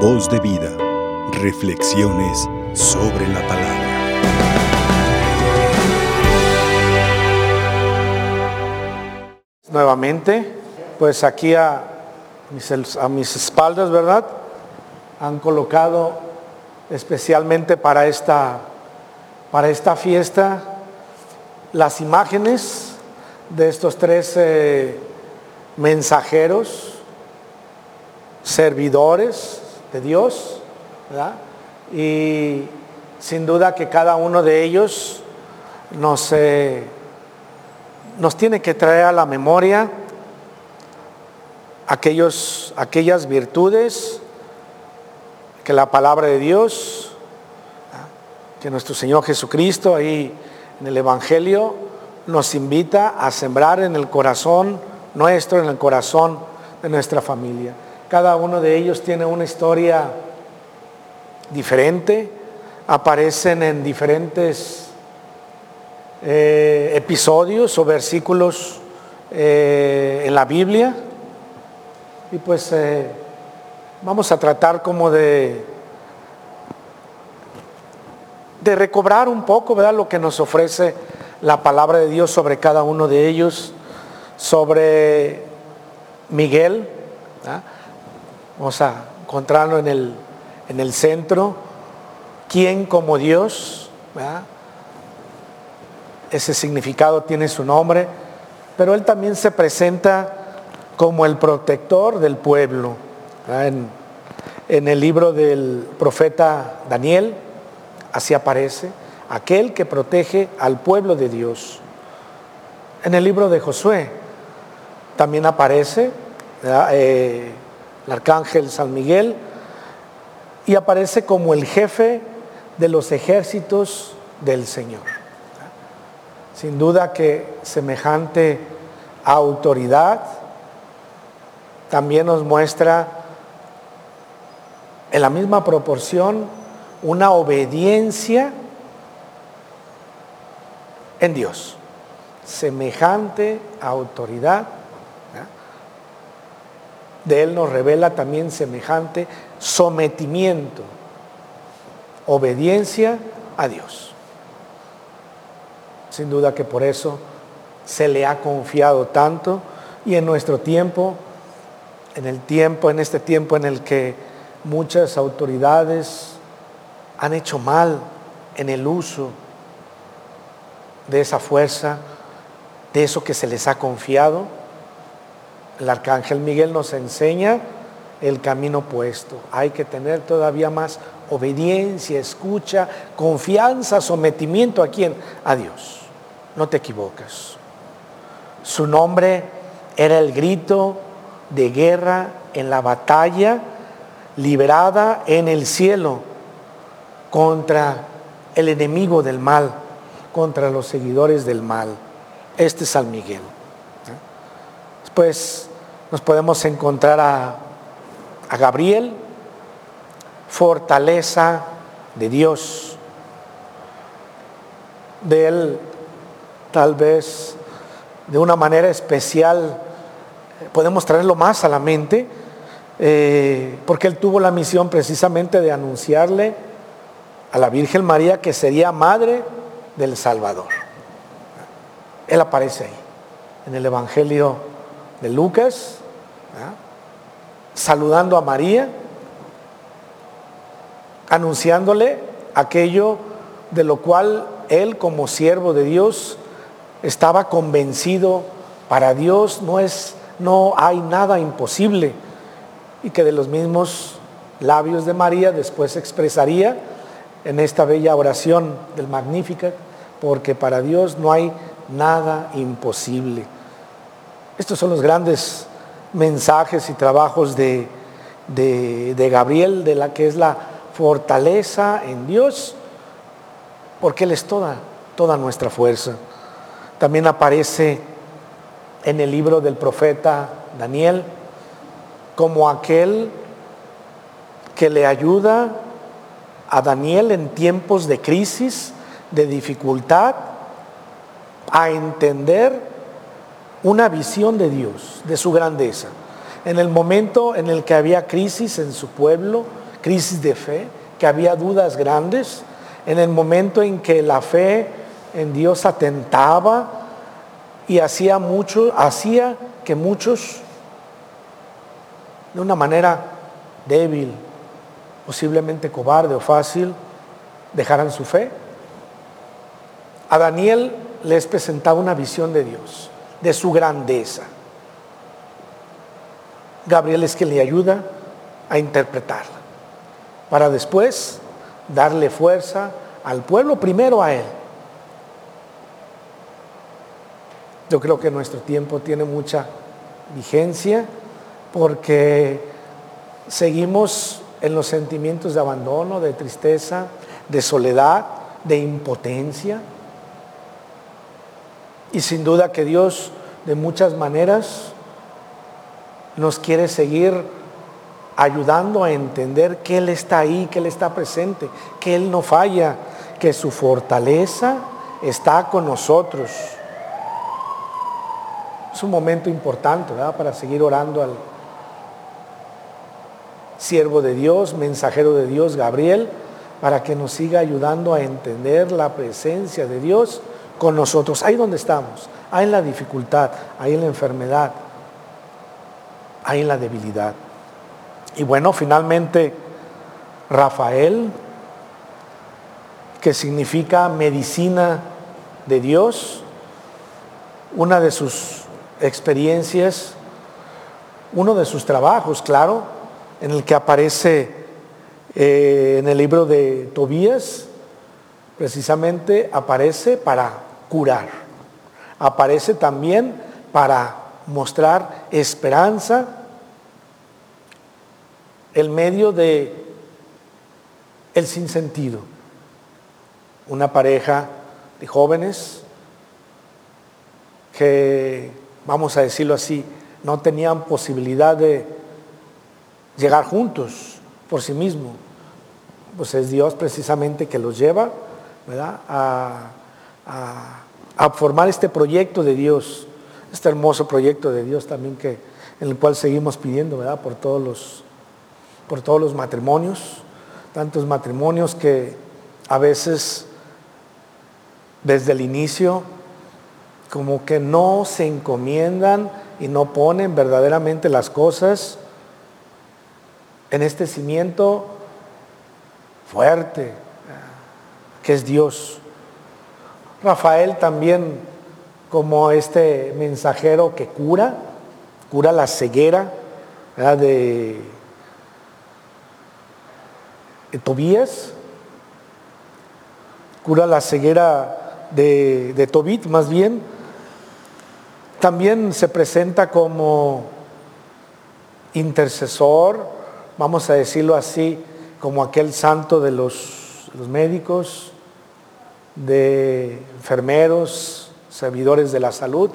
Voz de vida. Reflexiones sobre la palabra. Nuevamente, pues aquí a mis, espaldas, ¿verdad? Han colocado especialmente para esta, para esta fiesta las imágenes de estos tres eh, mensajeros, servidores Dios. Y sin duda que cada uno de ellos nos, eh, nos tiene que traer a la memoria aquellos, aquellas virtudes que la palabra de Dios, que nuestro Señor Jesucristo ahí en el Evangelio nos invita a sembrar en el corazón nuestro, en el corazón de nuestra familia. Cada uno de ellos tiene una historia diferente, aparecen en diferentes eh, episodios o versículos eh, en la Biblia. Y pues eh, vamos a tratar como de, de recobrar un poco, ¿verdad? Lo que nos ofrece la palabra de Dios sobre cada uno de ellos, sobre Miguel. Vamos a encontrarlo en el, en el centro. ¿Quién como Dios? Ese significado tiene su nombre, pero él también se presenta como el protector del pueblo. En, el libro del profeta Daniel, así aparece aquel que protege al pueblo de Dios. En el libro de Josué también aparece el arcángel San Miguel y aparece como el jefe de los ejércitos del Señor. Sin duda que semejante autoridad también nos muestra en la misma proporción una obediencia en Dios. Semejante autoridad. De Él nos revela también semejante sometimiento, obediencia a Dios. Sin duda que por eso se le ha confiado tanto y en nuestro tiempo, en el tiempo, en este tiempo en el que muchas autoridades han hecho mal en el uso de esa fuerza, de eso que se les ha confiado. El arcángel Miguel nos enseña el camino puesto. Hay que tener todavía más obediencia, escucha, confianza, sometimiento a quién? A Dios. No te equivocas. Su nombre era el grito de guerra en la batalla liberada en el cielo contra el enemigo del mal contra los seguidores del mal. Este es San Miguel. Después nos podemos encontrar a, a Gabriel, fortaleza de Dios. De él, tal vez de una manera especial, podemos traerlo más a la mente, eh, porque él tuvo la misión precisamente de anunciarle a la Virgen María que sería madre del Salvador. Él aparece ahí, en el Evangelio de Lucas, saludando a María, anunciándole aquello de lo cual él como siervo de Dios estaba convencido. Para Dios no es no hay nada imposible. Y que de los mismos labios de María después expresaría en esta bella oración del Magnífica porque para Dios no hay nada imposible. Estos son los grandes mensajes y trabajos de, de, Gabriel, de la que es la fortaleza en Dios, porque Él es toda, toda nuestra fuerza. También aparece en el libro del profeta Daniel como aquel que le ayuda a Daniel en tiempos de crisis, de dificultad a entender una visión de Dios, de su grandeza. En el momento en el que había crisis en su pueblo, crisis de fe, que había dudas grandes, en el momento en que la fe en Dios atentaba y hacía mucho, hacía que muchos de una manera débil, posiblemente cobarde o fácil, dejaran su fe. A Daniel les presentaba una visión de Dios, de su grandeza. Gabriel es quien le ayuda a interpretarla, para después darle fuerza al pueblo, primero a él. Yo creo que nuestro tiempo tiene mucha vigencia porque seguimos en los sentimientos de abandono, de tristeza, de soledad, de impotencia. Y sin duda que Dios de muchas maneras nos quiere seguir ayudando a entender que Él está ahí, que Él está presente, que Él no falla, que su fortaleza está con nosotros. Es un momento importante para seguir orando al siervo de Dios, mensajero de Dios, Gabriel, para que nos siga ayudando a entender la presencia de Dios con nosotros, ahí donde estamos, ahí en la dificultad, ahí en la enfermedad, ahí en la debilidad. Y bueno, finalmente Rafael, que significa medicina de Dios, una de sus experiencias, uno de sus trabajos, claro, en el que aparece eh, en el libro de Tobías, precisamente aparece para curar, aparece también para mostrar esperanza el medio de el sinsentido. Una pareja de jóvenes que, vamos a decirlo así, no tenían posibilidad de llegar juntos por sí mismos. Pues es Dios precisamente que los lleva A, a, formar este proyecto de Dios, este hermoso proyecto de Dios también que, en el cual seguimos pidiendo ¿verdad? por todos los por todos los matrimonios, tantos matrimonios que a veces desde el inicio como que no se encomiendan y no ponen verdaderamente las cosas en este cimiento fuerte que es Dios. Rafael también como este mensajero que cura, cura la ceguera de Tobías, cura la ceguera de, Tobit más bien, también se presenta como intercesor, vamos a decirlo así, como aquel santo de los médicos, de enfermeros, servidores de la salud,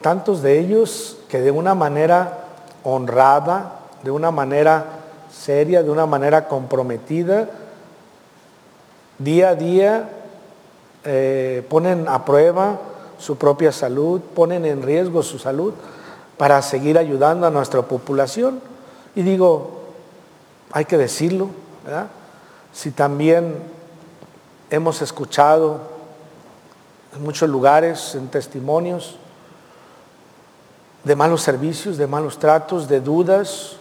tantos de ellos que de una manera honrada, de una manera seria, de una manera comprometida, día a día eh, ponen a prueba su propia salud, ponen en riesgo su salud para seguir ayudando a nuestra población. Y digo, hay que decirlo, ¿verdad? Si también hemos escuchado en muchos lugares, en testimonios, de malos servicios, de malos tratos, de dudas,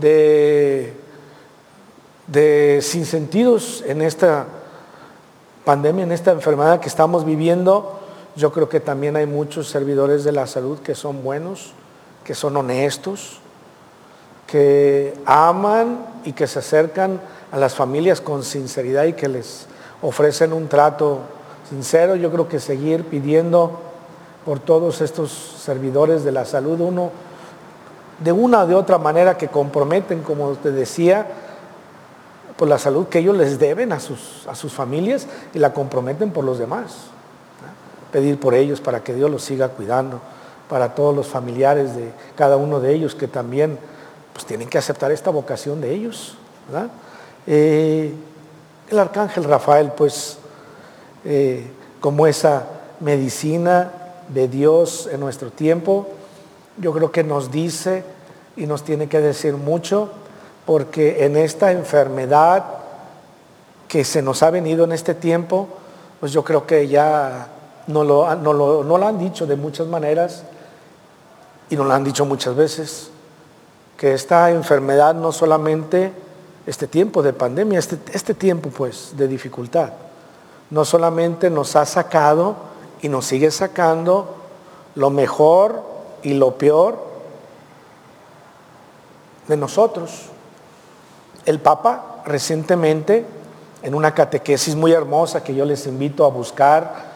de, de sinsentidos en esta pandemia, en esta enfermedad que estamos viviendo, yo creo que también hay muchos servidores de la salud que son buenos, que son honestos, que aman y que se acercan a las familias con sinceridad y que les ofrecen un trato sincero. Yo creo que seguir pidiendo por todos estos servidores de la salud, uno de una o de otra manera que comprometen, como te decía, por la salud que ellos les deben a sus, a sus familias y la comprometen por los demás. Pedir por ellos para que Dios los siga cuidando, para todos los familiares de cada uno de ellos que también pues, tienen que aceptar esta vocación de ellos. El arcángel Rafael, pues, eh, como esa medicina de Dios en nuestro tiempo, yo creo que nos dice y nos tiene que decir mucho, porque en esta enfermedad que se nos ha venido en este tiempo, pues yo creo que ya no lo, no lo, han dicho de muchas maneras y nos lo han dicho muchas veces, que esta enfermedad no solamente este tiempo de pandemia, este, este tiempo pues de dificultad, no solamente nos ha sacado y nos sigue sacando lo mejor y lo peor de nosotros. El Papa recientemente, en una catequesis muy hermosa que yo les invito a buscar,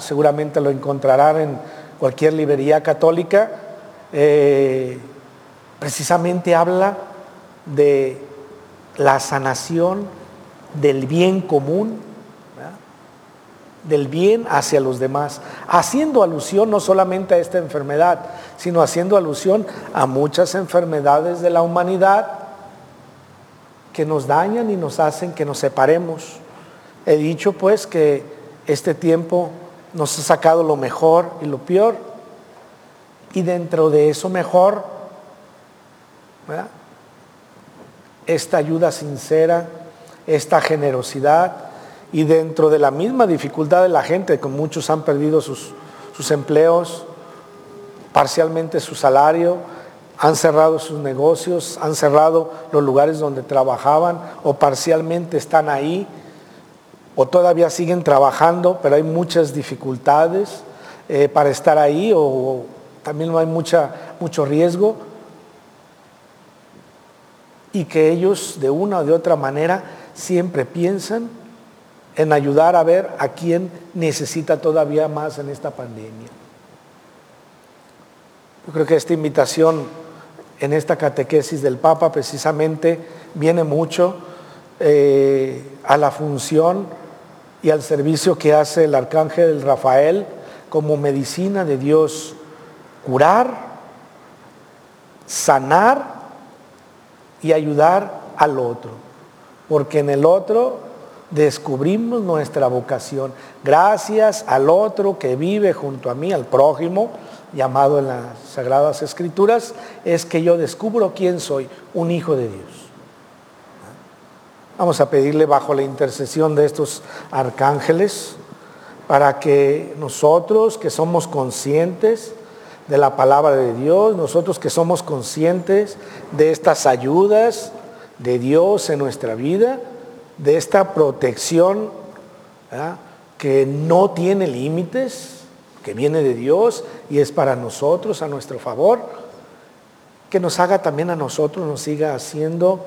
seguramente lo encontrarán en cualquier librería católica, eh, precisamente habla de la sanación del bien común, del bien hacia los demás, haciendo alusión no solamente a esta enfermedad, sino haciendo alusión a muchas enfermedades de la humanidad que nos dañan y nos hacen que nos separemos. He dicho pues que este tiempo nos ha sacado lo mejor y lo peor, y dentro de eso mejor, esta ayuda sincera, esta generosidad, y dentro de la misma dificultad de la gente, que muchos han perdido sus, sus empleos, parcialmente su salario, han cerrado sus negocios, han cerrado los lugares donde trabajaban o parcialmente están ahí o todavía siguen trabajando, pero hay muchas dificultades eh, para estar ahí o, también no hay mucha, mucho riesgo y que ellos de una o de otra manera siempre piensan en ayudar a ver a quién necesita todavía más en esta pandemia. Yo creo que esta invitación en esta catequesis del Papa precisamente viene mucho eh, a la función y al servicio que hace el arcángel Rafael como medicina de Dios, curar, sanar y ayudar al otro, porque en el otro descubrimos nuestra vocación. Gracias al otro que vive junto a mí, al prójimo, llamado en las Sagradas Escrituras, es que yo descubro quién soy, un hijo de Dios. Vamos a pedirle bajo la intercesión de estos arcángeles para que nosotros que somos conscientes de la palabra de Dios, nosotros que somos conscientes de estas ayudas de Dios en nuestra vida, de esta protección que no tiene límites, que viene de Dios y es para nosotros, a nuestro favor, que nos haga también a nosotros, nos siga haciendo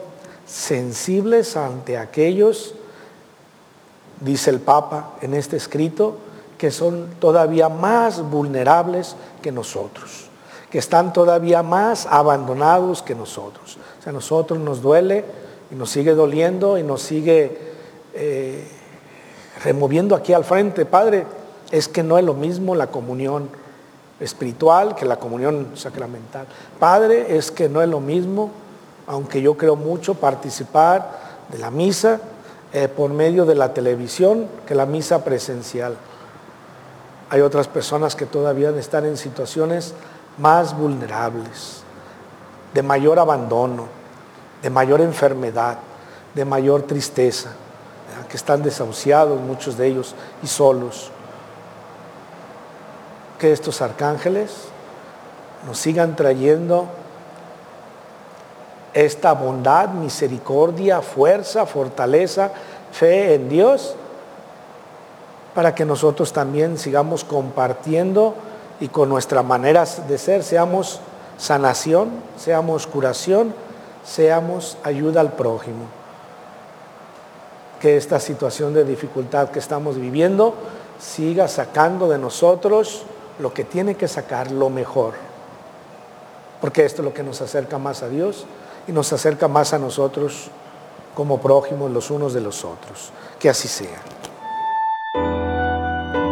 sensibles ante aquellos, dice el Papa en este escrito, que son todavía más vulnerables que nosotros, que están todavía más abandonados que nosotros. O sea, a nosotros nos duele y nos sigue doliendo y nos sigue eh, removiendo aquí al frente. Padre, es que no es lo mismo la comunión espiritual que la comunión sacramental. Padre, es que no es lo mismo, aunque yo creo mucho, participar de la misa eh, por medio de la televisión que la misa presencial. Hay otras personas que todavía están en situaciones más vulnerables, de mayor abandono, de mayor enfermedad, de mayor tristeza, que están desahuciados muchos de ellos y solos. Que estos arcángeles nos sigan trayendo esta bondad, misericordia, fuerza, fortaleza, fe en Dios, para que nosotros también sigamos compartiendo y con nuestra manera de ser seamos sanación, seamos curación seamos ayuda al prójimo. Que esta situación de dificultad que estamos viviendo siga sacando de nosotros lo que tiene que sacar, lo mejor. Porque esto es lo que nos acerca más a Dios y nos acerca más a nosotros como prójimos los unos de los otros. Que así sea.